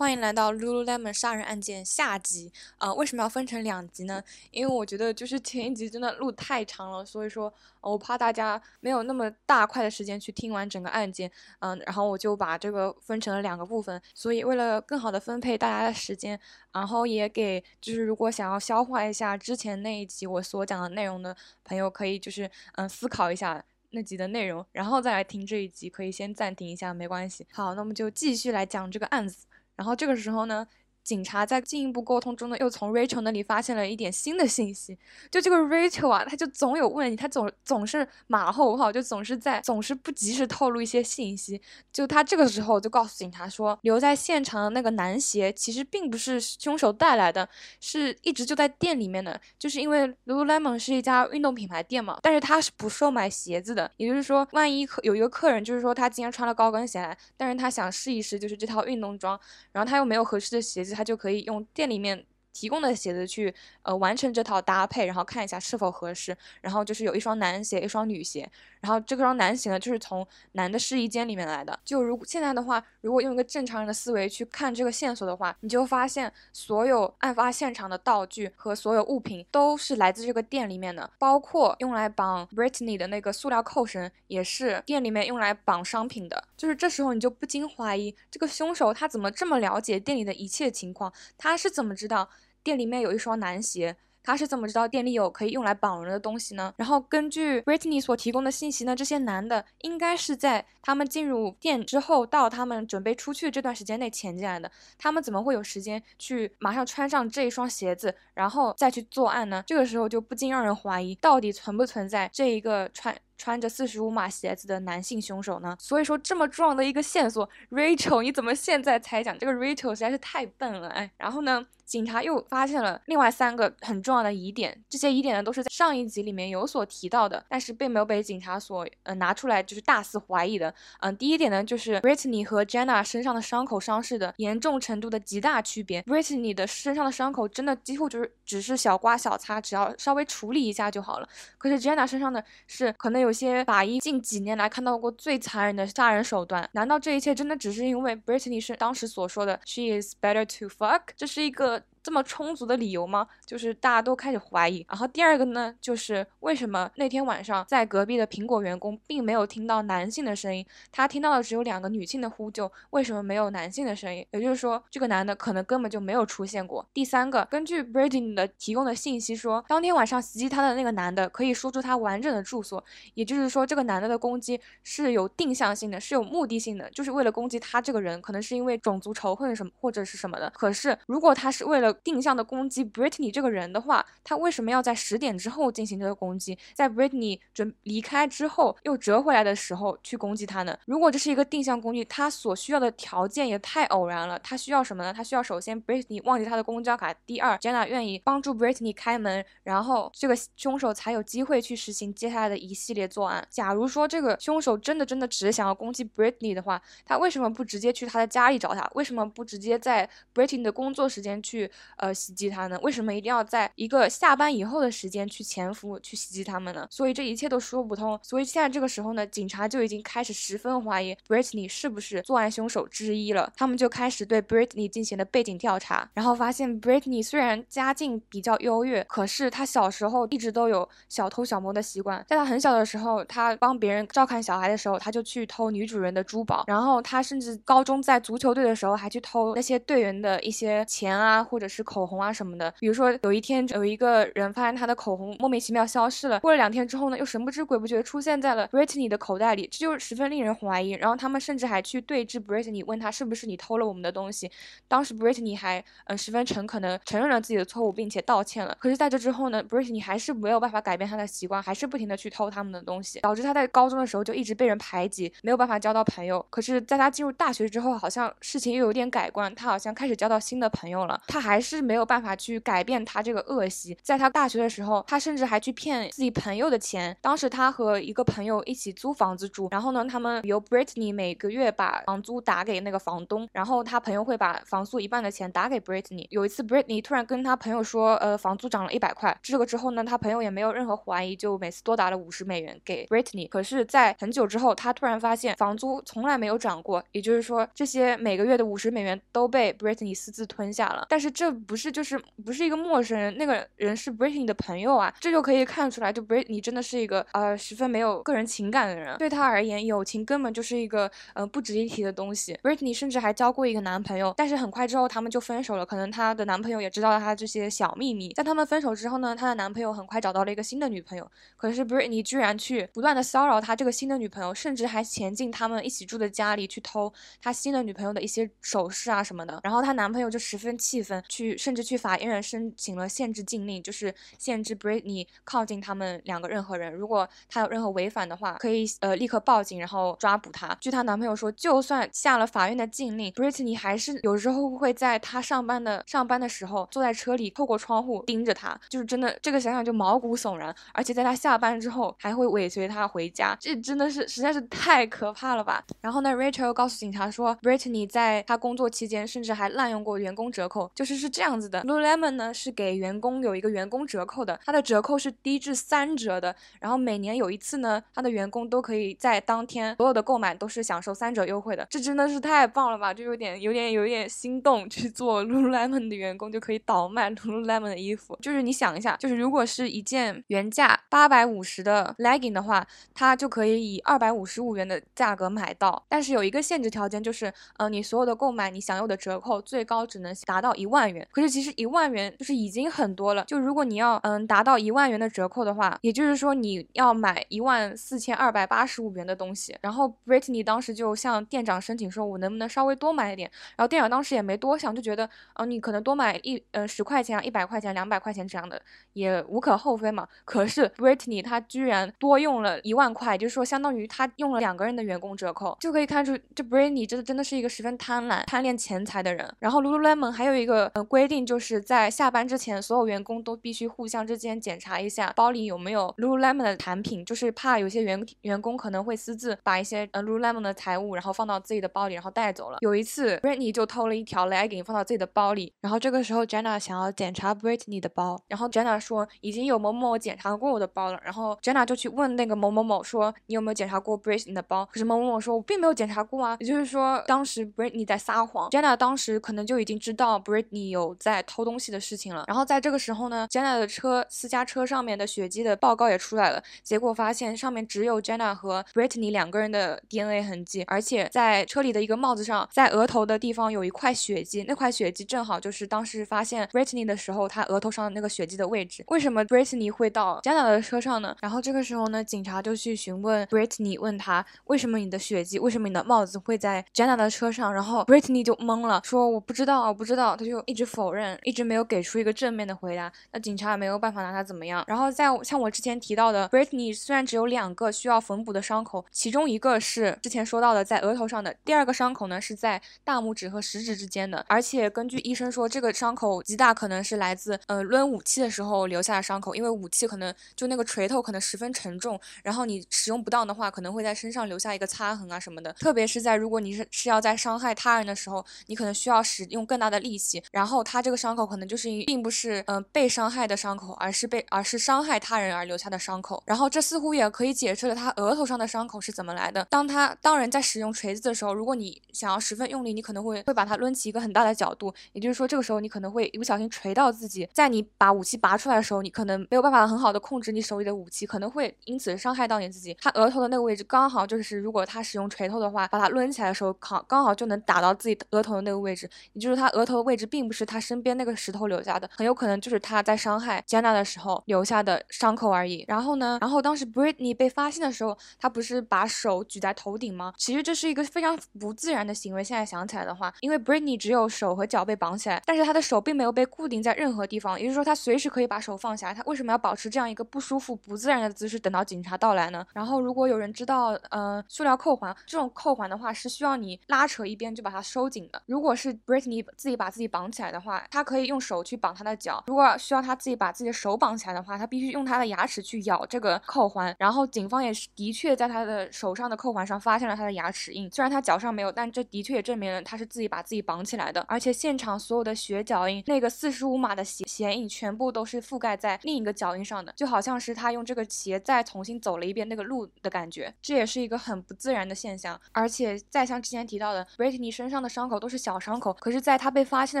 欢迎来到 Lululemon 杀人案件下集。呃，为什么要分成两集呢？因为我觉得就是前一集真的录太长了，所以说我怕大家没有那么大块的时间去听完整个案件。嗯，然后我就把这个分成了两个部分。所以为了更好的分配大家的时间，然后也给就是如果想要消化一下之前那一集我所讲的内容的朋友，可以就是嗯思考一下那集的内容，然后再来听这一集，可以先暂停一下，没关系。好，那么就继续来讲这个案子。然后这个时候呢？警察在进一步沟通中呢，又从 Rachel 那里发现了一点新的信息。就这个 Rachel 啊，他就总有问题，他总总是马后炮，就总是在总是不及时透露一些信息。就他这个时候就告诉警察说，留在现场的那个男鞋其实并不是凶手带来的，是一直就在店里面的。就是因为 Lululemon 是一家运动品牌店嘛，但是他是不售卖鞋子的。也就是说，万一客有一个客人，就是说他今天穿了高跟鞋来，但是他想试一试就是这套运动装，然后他又没有合适的鞋子。他就可以用店里面提供的鞋子去呃完成这套搭配，然后看一下是否合适。然后就是有一双男鞋，一双女鞋。然后这双男鞋呢，就是从男的试衣间里面来的。就如果现在的话，如果用一个正常人的思维去看这个线索的话，你就发现所有案发现场的道具和所有物品都是来自这个店里面的，包括用来绑 Britney 的那个塑料扣绳，也是店里面用来绑商品的。就是这时候你就不禁怀疑，这个凶手他怎么这么了解店里的一切情况？他是怎么知道店里面有一双男鞋？他是怎么知道店里有可以用来绑人的东西呢？然后根据 Britney 所提供的信息呢，这些男的应该是在他们进入店之后到他们准备出去这段时间内潜进来的。他们怎么会有时间去马上穿上这一双鞋子，然后再去作案呢？这个时候就不禁让人怀疑，到底存不存在这一个穿穿着四十五码鞋子的男性凶手呢？所以说这么重要的一个线索，Rachel 你怎么现在才讲？这个 Rachel 实在是太笨了，哎，然后呢？警察又发现了另外三个很重要的疑点，这些疑点呢都是在上一集里面有所提到的，但是并没有被警察所呃拿出来，就是大肆怀疑的。嗯，第一点呢就是 Brittany 和 Jenna 身上的伤口伤势的严重程度的极大区别。Britney 的身上的伤口真的几乎就是只是小刮小擦，只要稍微处理一下就好了。可是 Jenna 身上的是可能有有些法医近几年来看到过最残忍的杀人手段。难道这一切真的只是因为 Britney 是当时所说的 She is better to fuck？这是一个。这么充足的理由吗？就是大家都开始怀疑。然后第二个呢，就是为什么那天晚上在隔壁的苹果员工并没有听到男性的声音，他听到的只有两个女性的呼救，为什么没有男性的声音？也就是说，这个男的可能根本就没有出现过。第三个，根据 Britney 的提供的信息说，当天晚上袭击他的那个男的可以说出他完整的住所，也就是说，这个男的的攻击是有定向性的，是有目的性的，就是为了攻击他这个人，可能是因为种族仇恨什么或者是什么的。可是如果他是为了定向的攻击 Britney 这个人的话，他为什么要在十点之后进行这个攻击，在 Britney 准离开之后又折回来的时候去攻击他呢？如果这是一个定向攻击，他所需要的条件也太偶然了。他需要什么呢？他需要首先 Britney 忘记他的公交卡，第二 Jenna 愿意帮助 Britney 开门，然后这个凶手才有机会去实行接下来的一系列作案。假如说这个凶手真的真的只是想要攻击 Britney 的话，他为什么不直接去他的家里找他？为什么不直接在 Britney 的工作时间去呃？袭击他呢？为什么一定要在一个下班以后的时间去潜伏、去袭击他们呢？所以这一切都说不通。所以现在这个时候呢，警察就已经开始十分怀疑 Britney 是不是作案凶手之一了。他们就开始对 Britney 进行了背景调查，然后发现 Britney 虽然家境比较优越，可是他小时候一直都有小偷小摸的习惯。在他很小的时候，他帮别人照看小孩的时候，他就去偷女主人的珠宝。然后他甚至高中在足球队的时候，还去偷那些队员的一些钱啊，或者是口红。啊什么的，比如说有一天有一个人发现他的口红莫名其妙消失了，过了两天之后呢，又神不知鬼不觉出现在了 Brittany 的口袋里，这就十分令人怀疑。然后他们甚至还去对峙 Brittany，问他是不是你偷了我们的东西。当时 Brittany 还嗯十分诚恳的承认了自己的错误，并且道歉了。可是在这之后呢，Brittany 还是没有办法改变他的习惯，还是不停的去偷他们的东西，导致他在高中的时候就一直被人排挤，没有办法交到朋友。可是在他进入大学之后，好像事情又有点改观，他好像开始交到新的朋友了。他还是没有办法去改变他这个恶习。在他大学的时候，他甚至还去骗自己朋友的钱。当时他和一个朋友一起租房子住，然后呢，他们由 Britney 每个月把房租打给那个房东，然后他朋友会把房租一半的钱打给 Britney。有一次，Britney 突然跟他朋友说，呃，房租涨了一百块。这个之后呢，他朋友也没有任何怀疑，就每次多打了五十美元给 Britney。可是，在很久之后，他突然发现房租从来没有涨过，也就是说，这些每个月的五十美元都被 Britney 私自吞下了。但是这不是就是不是一个陌生人，那个人是 Britney 的朋友啊，这就可以看出来，就 Britney 真的是一个呃十分没有个人情感的人。对他而言，友情根本就是一个呃不值一提的东西。Britney 甚至还交过一个男朋友，但是很快之后他们就分手了。可能她的男朋友也知道了她这些小秘密。在他们分手之后呢，她的男朋友很快找到了一个新的女朋友，可是 Britney 居然去不断的骚扰他这个新的女朋友，甚至还潜进他们一起住的家里去偷他新的女朋友的一些首饰啊什么的。然后她男朋友就十分气愤，去甚至去法院申请了限制禁令，就是限制 Britney 靠近他们两个任何人。如果他有任何违反的话，可以呃立刻报警，然后抓捕他。据她男朋友说，就算下了法院的禁令，Britney 还是有时候会在他上班的上班的时候坐在车里，透过窗户盯着他，就是真的这个想想就毛骨悚然。而且在他下班之后，还会尾随他回家，这真的是实在是太可怕了吧。然后呢，Rachel 告诉警察说，Britney 在他工作期间甚至还滥用过员工折扣，就是是这样子的。Lululemon 呢是给员工有一个员工折扣的，它的折扣是低至三折的。然后每年有一次呢，他的员工都可以在当天所有的购买都是享受三折优惠的。这真的是太棒了吧，就有点有点有点心动去做 Lululemon 的员工就可以倒卖 Lululemon 的衣服。就是你想一下，就是如果是一件原价八百五十的 legging 的话，它就可以以二百五十五元的价格买到。但是有一个限制条件，就是呃，你所有的购买你享有的折扣最高只能达到一万元。可是其实一万元就是已经很多了。就如果你要嗯达到一万元的折扣的话，也就是说你要买一万四千二百八十五元的东西。然后 Britney 当时就向店长申请说，我能不能稍微多买一点？然后店长当时也没多想，就觉得嗯，你可能多买一呃十块钱啊，一百块钱、两百块钱这样的也无可厚非嘛。可是 Britney 她居然多用了一万块，就是说相当于她用了两个人的员工折扣，就可以看出这 Britney 真的真的是一个十分贪婪、贪恋钱财的人。然后 Lululemon 还有一个规定，就是在下班之前，所有员工都必须互相之间检查一下包里有没有 Lululemon 的产品，就是怕有些员员工可能会私自把一些呃 Lululemon 的财物然后放到自己的包里，然后带走了。有一次 Britney 就偷了一条 legging 放到自己的包里，然后这个时候 Jenna 想要检查 Brittany 的包，然后 Jenna 说已经有某某某检查过我的包了，然后 Jenna 就去问那个某某某说你有没有检查过 Brittany 的包？可是某某某说我并没有检查过啊，也就是说当时 Brittany 在撒谎。Jenna 当时可能就已经知道 Brittany 有在偷东西的事情了。然后在这个时候呢，Jenna 的车私家车上面的血迹的报告也出来了，结果发现上面只有 Jenna 和 Brittany 两个人的 DNA 痕迹，而且在车里的一个帽子上，在额头的地方有一块血迹，那块血迹正好就是当时发现 Brittany 的时候，她额头上的那个血迹的位置。为什么 Brittany 会到 Jenna 的车上呢？然后这个时候呢，警察就去询问 Brittany，问他为什么你的血迹，为什么你的帽子会在 Jenna 的车上？然后 Brittany 就懵了，说我不知道，我不知道，他就一直否认，一直没有给出一个正面的回答。那警察也没有办法拿他怎么样。然后在像我之前提到的，Britney 虽然只有两个需要缝补的伤口，其中一个是之前说到的在额头上的，第二个伤口呢是在大拇指和食指之间的，而且根据医生说，这个伤口极大可能是来自呃抡武器的时候留下的伤口，因为武器可能就那个锤头可能十分沉重，然后你使用不当的话，可能会在身上留下一个擦痕啊什么的。特别是在如果你是是要在伤害他人的时候，你可能需要使用更大的力气，然后后他这个伤口可能就是并不是嗯被伤害的伤口，而是被而是伤害他人而留下的伤口。然后这似乎也可以解释了他额头上的伤口是怎么来的。当他当人在使用锤子的时候，如果你想要十分用力，你可能会会把它抡起一个很大的角度，也就是说这个时候你可能会一不小心锤到自己。在你把武器拔出来的时候，你可能没有办法很好的控制你手里的武器，可能会因此伤害到你自己。他额头的那个位置刚好就是如果他使用锤头的话，把它抡起来的时候，刚刚好就能打到自己额头的那个位置。也就是他额头的位置并不是是他身边那个石头留下的，很有可能就是他在伤害 Jenna 的时候留下的伤口而已。然后呢，然后当时 Britney 被发现的时候，他不是把手举在头顶吗？其实这是一个非常不自然的行为。现在想起来的话，因为 Britney 只有手和脚被绑起来，但是他的手并没有被固定在任何地方，也就是说他随时可以把手放下。他为什么要保持这样一个不舒服、不自然的姿势，等到警察到来呢？然后如果有人知道，呃，塑料扣环这种扣环的话，是需要你拉扯一边就把它收紧的。如果是 Britney 自己把自己绑起来。的话，他可以用手去绑他的脚；如果需要他自己把自己的手绑起来的话，他必须用他的牙齿去咬这个扣环。然后警方也是的确在他的手上的扣环上发现了他的牙齿印，虽然他脚上没有，但这的确也证明了他是自己把自己绑起来的。而且现场所有的血脚印，那个四十五码的鞋鞋印，全部都是覆盖在另一个脚印上的，就好像是他用这个鞋再重新走了一遍那个路的感觉。这也是一个很不自然的现象。而且再像之前提到的，Britney 身上的伤口都是小伤口，可是在他被发现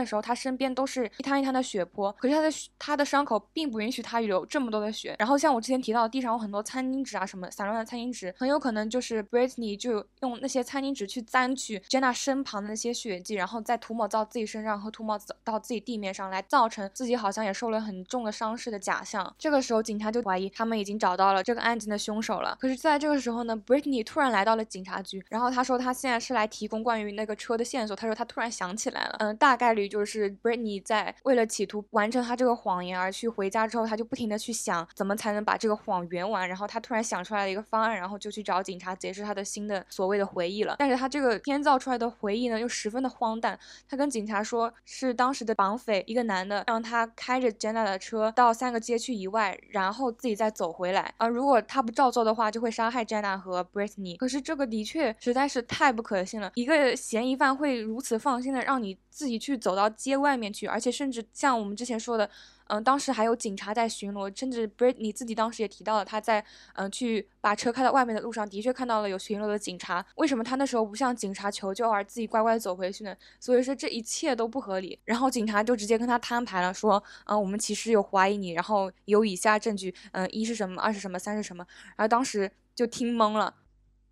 的时候，他身边都是一滩一滩的血泊，可是他的他的伤口并不允许他流这么多的血。然后像我之前提到，地上有很多餐巾纸啊什么散乱的餐巾纸，很有可能就是 Brittany 就用那些餐巾纸去沾取 Jenna 身旁的那些血迹，然后再涂抹到自己身上和涂抹到自己地面上来，造成自己好像也受了很重的伤势的假象。这个时候警察就怀疑他们已经找到了这个案件的凶手了。可是在这个时候呢 Brittany 突然来到了警察局，然后他说他现在是来提供关于那个车的线索。他说他突然想起来了，嗯，大概率就是 Britney 在为了企图完成他这个谎言而去回家之后，他就不停的去想怎么才能把这个谎圆完，然后他突然想出来了一个方案，然后就去找警察解释他的新的所谓的回忆了。但是他这个编造出来的回忆呢，又十分的荒诞。他跟警察说是当时的绑匪一个男的让他开着 Jenna 的车到三个街区以外，然后自己再走回来。啊，如果他不照做的话，就会杀害 Jenna 和 Britney。可是这个的确实在是太不可信了，一个嫌疑犯会如此放心的让你自己去走到街外面去，而且甚至像我们之前说的。嗯，当时还有警察在巡逻，甚至 Britney 自己当时也提到了，他在嗯去把车开到外面的路上，的确看到了有巡逻的警察。为什么他那时候不向警察求救，而自己乖乖走回去呢？所以说这一切都不合理。然后警察就直接跟他摊牌了，说，嗯，我们其实有怀疑你，然后有以下证据，嗯，一是什么，二是什么，三是什么。然后当时就听懵了，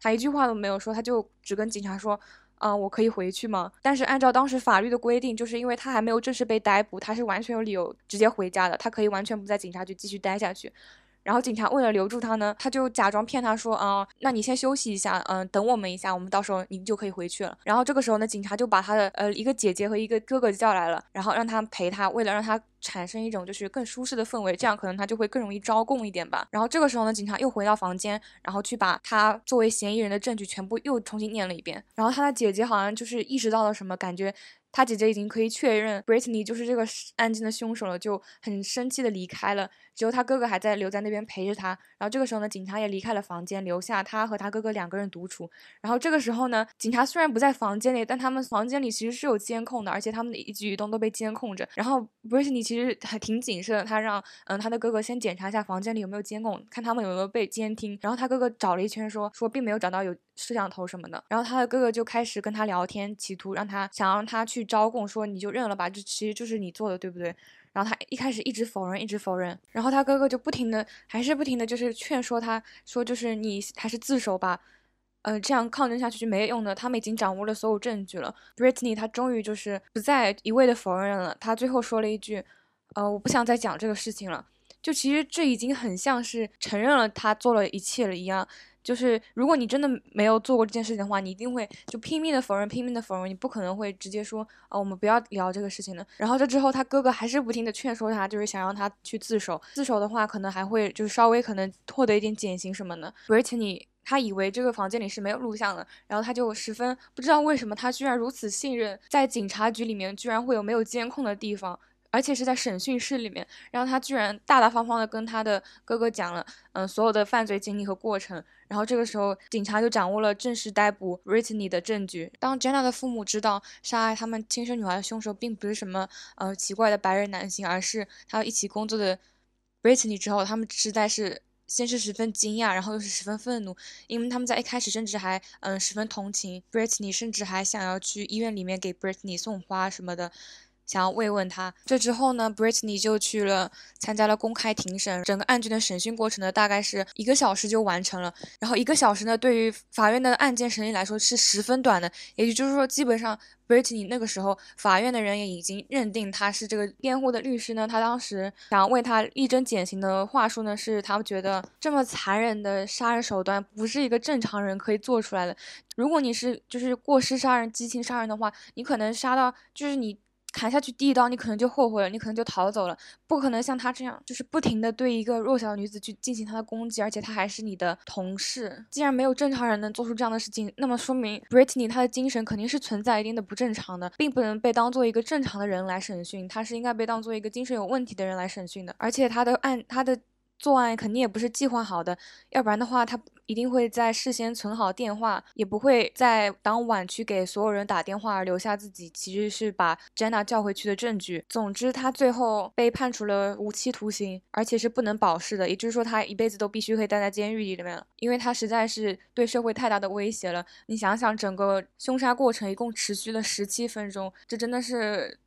他一句话都没有说，他就只跟警察说。嗯，我可以回去吗？但是按照当时法律的规定，就是因为他还没有正式被逮捕，他是完全有理由直接回家的，他可以完全不在警察局继续待下去。然后警察为了留住他呢，他就假装骗他说，啊，那你先休息一下，嗯，等我们一下，我们到时候你就可以回去了。然后这个时候呢，警察就把他的呃一个姐姐和一个哥哥叫来了，然后让他陪他，为了让他。产生一种就是更舒适的氛围，这样可能他就会更容易招供一点吧。然后这个时候呢，警察又回到房间，然后去把他作为嫌疑人的证据全部又重新念了一遍。然后他的姐姐好像就是意识到了什么，感觉。他姐姐已经可以确认 Britney 就是这个案件的凶手了，就很生气的离开了。只有他哥哥还在留在那边陪着他。然后这个时候呢，警察也离开了房间，留下他和他哥哥两个人独处。然后这个时候呢，警察虽然不在房间里，但他们房间里其实是有监控的，而且他们的一举一动都被监控着。然后 Brittany 其实还挺谨慎的，他让嗯他的哥哥先检查一下房间里有没有监控，看他们有没有被监听。然后他哥哥找了一圈，说说并没有找到有摄像头什么的。然后他的哥哥就开始跟他聊天，企图让他想让他去去招供，说你就认了吧，这其实就是你做的，对不对？然后他一开始一直否认，一直否认。然后他哥哥就不停的，还是不停的，就是劝说他，说就是你还是自首吧，呃，这样抗争下去就没用的。他们已经掌握了所有证据了。Britney 他终于就是不再一味的否认了，他最后说了一句，呃，我不想再讲这个事情了。就其实这已经很像是承认了他做了一切了一样。就是如果你真的没有做过这件事情的话，你一定会就拼命的否认，拼命的否认，你不可能会直接说啊，我们不要聊这个事情的。然后这之后，他哥哥还是不停的劝说他，就是想让他去自首。自首的话，可能还会就是稍微可能获得一点减刑什么的。而且你他以为这个房间里是没有录像的，然后他就十分不知道为什么他居然如此信任，在警察局里面居然会有没有监控的地方。而且是在审讯室里面，然后他居然大大方方的跟他的哥哥讲了，嗯，所有的犯罪经历和过程。然后这个时候，警察就掌握了正式逮捕 Britney 的证据。当 Jenna 的父母知道杀害他们亲生女儿的凶手并不是什么呃奇怪的白人男性，而是他一起工作的 Britney 之后，他们实在是先是十分惊讶，然后又是十分愤怒，因为他们在一开始甚至还嗯十分同情 Britney，甚至还想要去医院里面给 Britney 送花什么的。想要慰问他。这之后呢，Britney 就去了参加了公开庭审。整个案件的审讯过程呢，大概是一个小时就完成了。然后一个小时呢，对于法院的案件审理来说是十分短的。也就是说，基本上 Britney 那个时候，法院的人也已经认定他是这个辩护的律师呢。他当时想要为他力争减刑的话术呢，是他觉得这么残忍的杀人手段不是一个正常人可以做出来的。如果你是就是过失杀人、激情杀人的话，你可能杀到就是你。砍下去第一刀，你可能就后悔了，你可能就逃走了，不可能像他这样，就是不停的对一个弱小女子去进行他的攻击，而且他还是你的同事。既然没有正常人能做出这样的事情，那么说明 Brittany 她的精神肯定是存在一定的不正常的，并不能被当做一个正常的人来审讯，他是应该被当做一个精神有问题的人来审讯的。而且他的案，他的作案肯定也不是计划好的，要不然的话他。一定会在事先存好电话，也不会在当晚去给所有人打电话，留下自己其实是把 Jenna 叫回去的证据。总之，他最后被判处了无期徒刑，而且是不能保释的，也就是说，他一辈子都必须会待在监狱里面了，因为他实在是对社会太大的威胁了。你想想，整个凶杀过程一共持续了十七分钟，这真的是。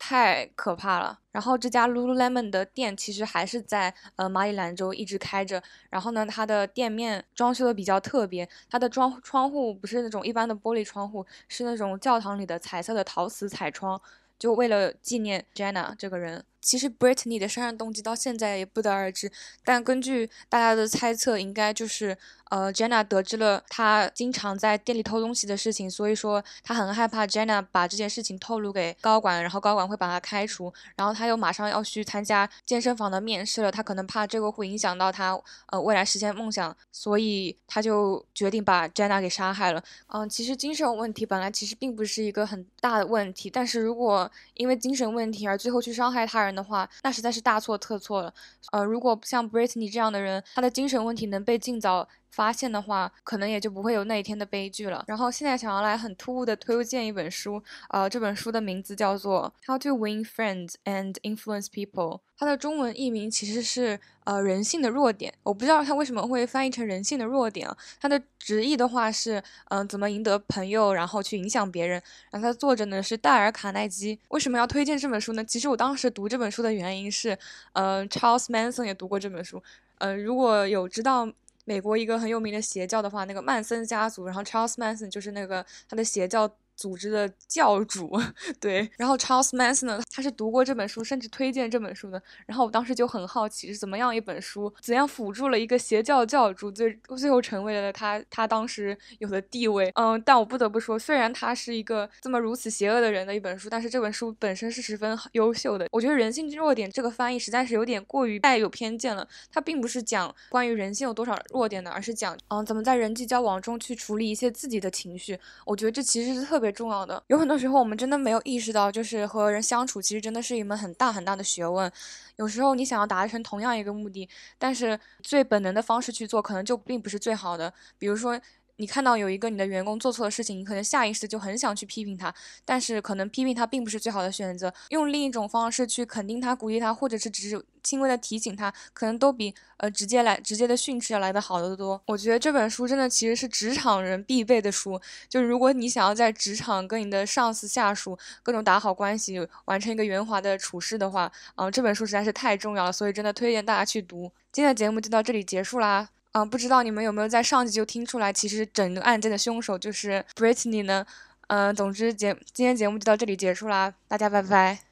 太可怕了。然后这家 Lululemon 的店其实还是在呃马里兰州一直开着。然后呢，它的店面装修的比较特别，它的窗窗户不是那种一般的玻璃窗户，是那种教堂里的彩色的陶瓷彩窗，就为了纪念 Jenna 这个人。其实 Britney 的杀人动机到现在也不得而知，但根据大家的猜测，应该就是。呃，Jenna 得知了他经常在店里偷东西的事情，所以说他很害怕 Jenna 把这件事情透露给高管，然后高管会把他开除。然后他又马上要去参加健身房的面试了，他可能怕这个会影响到他呃未来实现梦想，所以他就决定把 Jenna 给杀害了。嗯，其实精神问题本来其实并不是一个很大的问题，但是如果因为精神问题而最后去伤害他人的话，那实在是大错特错了。呃，如果像 Britney 这样的人，他的精神问题能被尽早。发现的话，可能也就不会有那一天的悲剧了。然后现在想要来很突兀的推荐一本书，呃，这本书的名字叫做《How to Win Friends and Influence People》，它的中文译名其实是呃人性的弱点。我不知道它为什么会翻译成人性的弱点啊？它的直译的话是嗯怎么赢得朋友，然后去影响别人。然后它的作者呢是戴尔·卡耐基。为什么要推荐这本书呢？其实我当时读这本书的原因是，呃，Charles Manson 也读过这本书。呃，如果有知道。美国一个很有名的邪教的话，那个曼森家族，然后 Charles Manson 就是那个他的邪教。组织的教主，对，然后 Charles Manson 呢，他是读过这本书，甚至推荐这本书的。然后我当时就很好奇，是怎么样一本书，怎样辅助了一个邪教教主，最最后成为了他他当时有的地位。嗯，但我不得不说，虽然他是一个这么如此邪恶的人的一本书，但是这本书本身是十分优秀的。我觉得人性弱点这个翻译实在是有点过于带有偏见了。它并不是讲关于人性有多少弱点的，而是讲嗯怎么在人际交往中去处理一些自己的情绪。我觉得这其实是特别。重要的有很多时候，我们真的没有意识到，就是和人相处，其实真的是一门很大很大的学问。有时候你想要达成同样一个目的，但是最本能的方式去做，可能就并不是最好的。比如说。你看到有一个你的员工做错了事情，你可能下意识就很想去批评他，但是可能批评他并不是最好的选择，用另一种方式去肯定他、鼓励他，或者是只是轻微的提醒他，可能都比呃直接来直接的训斥要来的好得多。我觉得这本书真的其实是职场人必备的书，就是如果你想要在职场跟你的上司、下属各种打好关系，完成一个圆滑的处事的话，啊，这本书实在是太重要了，所以真的推荐大家去读。今天的节目就到这里结束啦。嗯，不知道你们有没有在上集就听出来，其实整个案件的凶手就是 Britney 呢？嗯，总之节今天节目就到这里结束啦，大家拜拜。